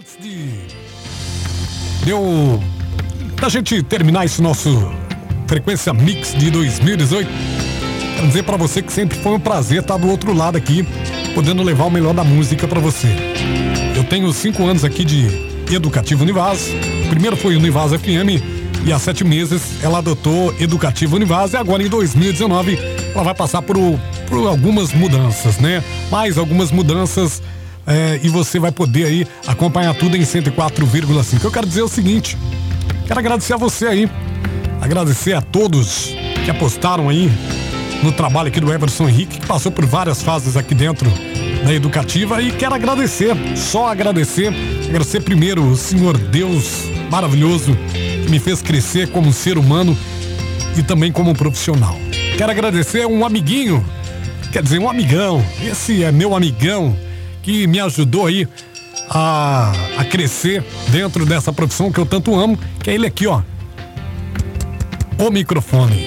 Antes de eu da gente terminar esse nosso frequência mix de 2018, quero dizer para você que sempre foi um prazer estar do outro lado aqui, podendo levar o melhor da música para você. Eu tenho cinco anos aqui de Educativo Univaz. Primeiro foi Univaz FM e há sete meses ela adotou Educativo Univaz e agora em 2019 ela vai passar por, por algumas mudanças, né? Mais algumas mudanças é, e você vai poder aí acompanhar tudo em 104,5. Eu quero dizer o seguinte, quero agradecer a você aí, agradecer a todos que apostaram aí no trabalho aqui do Everson Henrique, que passou por várias fases aqui dentro da educativa e quero agradecer, só agradecer, agradecer primeiro o Senhor Deus maravilhoso que me fez crescer como ser humano e também como profissional. Quero agradecer um amiguinho, quer dizer, um amigão, esse é meu amigão que me ajudou aí a, a crescer dentro dessa profissão que eu tanto amo, que é ele aqui, ó. O microfone.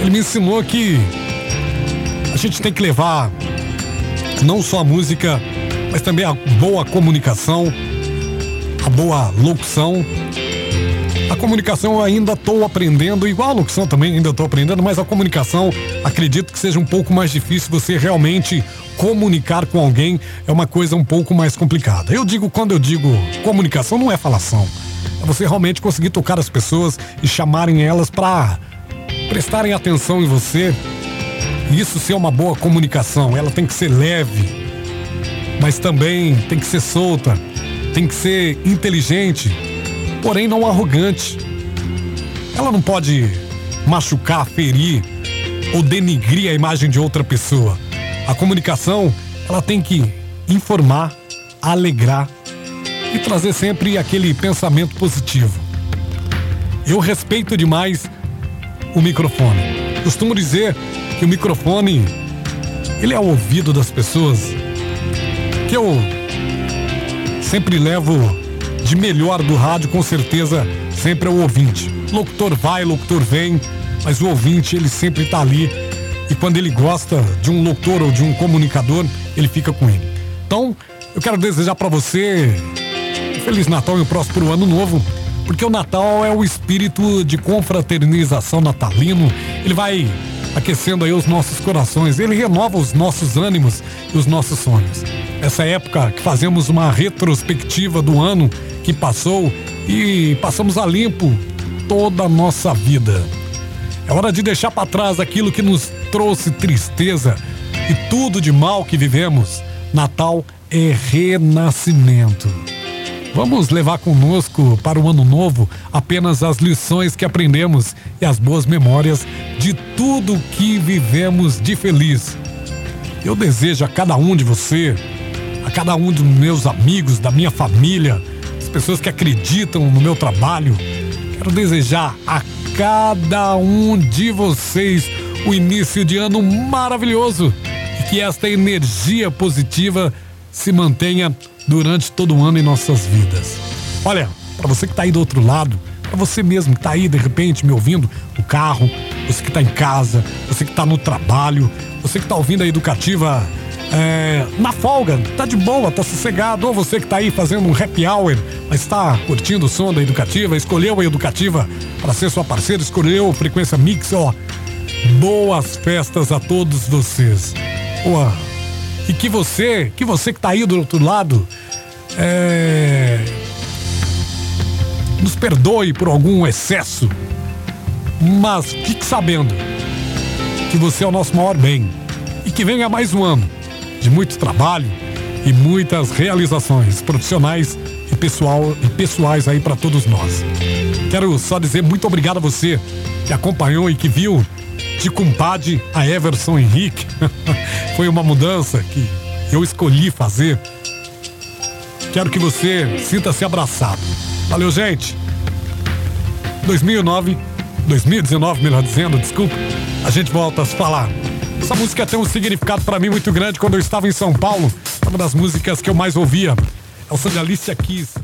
Ele me ensinou que a gente tem que levar não só a música, mas também a boa comunicação, a boa locução. Comunicação ainda estou aprendendo, igual a locução também ainda estou aprendendo, mas a comunicação acredito que seja um pouco mais difícil você realmente comunicar com alguém é uma coisa um pouco mais complicada. Eu digo, quando eu digo comunicação, não é falação. É você realmente conseguir tocar as pessoas e chamarem elas para prestarem atenção em você. Isso ser uma boa comunicação. Ela tem que ser leve, mas também tem que ser solta, tem que ser inteligente, porém não arrogante. Ela não pode machucar, ferir ou denigrir a imagem de outra pessoa. A comunicação, ela tem que informar, alegrar e trazer sempre aquele pensamento positivo. Eu respeito demais o microfone. Costumo dizer que o microfone ele é o ouvido das pessoas. Que eu sempre levo de melhor do rádio, com certeza, sempre é o ouvinte. Locutor vai, locutor vem, mas o ouvinte ele sempre está ali e quando ele gosta de um locutor ou de um comunicador, ele fica com ele. Então, eu quero desejar para você um Feliz Natal e um próspero ano novo, porque o Natal é o espírito de confraternização natalino. Ele vai aquecendo aí os nossos corações, ele renova os nossos ânimos e os nossos sonhos. Essa época que fazemos uma retrospectiva do ano que passou e passamos a limpo toda a nossa vida. É hora de deixar para trás aquilo que nos trouxe tristeza e tudo de mal que vivemos. Natal é renascimento. Vamos levar conosco para o ano novo apenas as lições que aprendemos e as boas memórias de tudo que vivemos de feliz. Eu desejo a cada um de você, a cada um dos meus amigos, da minha família, as pessoas que acreditam no meu trabalho, quero desejar a cada um de vocês o início de ano maravilhoso e que esta energia positiva se mantenha durante todo o ano em nossas vidas. Olha, para você que está aí do outro lado, para você mesmo que está aí de repente me ouvindo no carro, você que está em casa, você que está no trabalho, você que está ouvindo a educativa é, na folga, tá de boa, tá sossegado, ou você que tá aí fazendo um happy hour, mas está curtindo o som da educativa, escolheu a educativa para ser sua parceira, escolheu frequência mix, ó, boas festas a todos vocês. Boa. E que você, que você que tá aí do outro lado, é... nos perdoe por algum excesso, mas fique sabendo que você é o nosso maior bem e que venha mais um ano de muito trabalho e muitas realizações profissionais e pessoal e pessoais aí para todos nós. Quero só dizer muito obrigado a você que acompanhou e que viu de compadre a Everson Henrique. Foi uma mudança que eu escolhi fazer. Quero que você sinta-se abraçado. Valeu, gente. 2009, 2019, melhor dizendo, desculpa. A gente volta a se falar. Essa música tem um significado para mim muito grande quando eu estava em São Paulo. Uma das músicas que eu mais ouvia. É o Sandalista Kiss.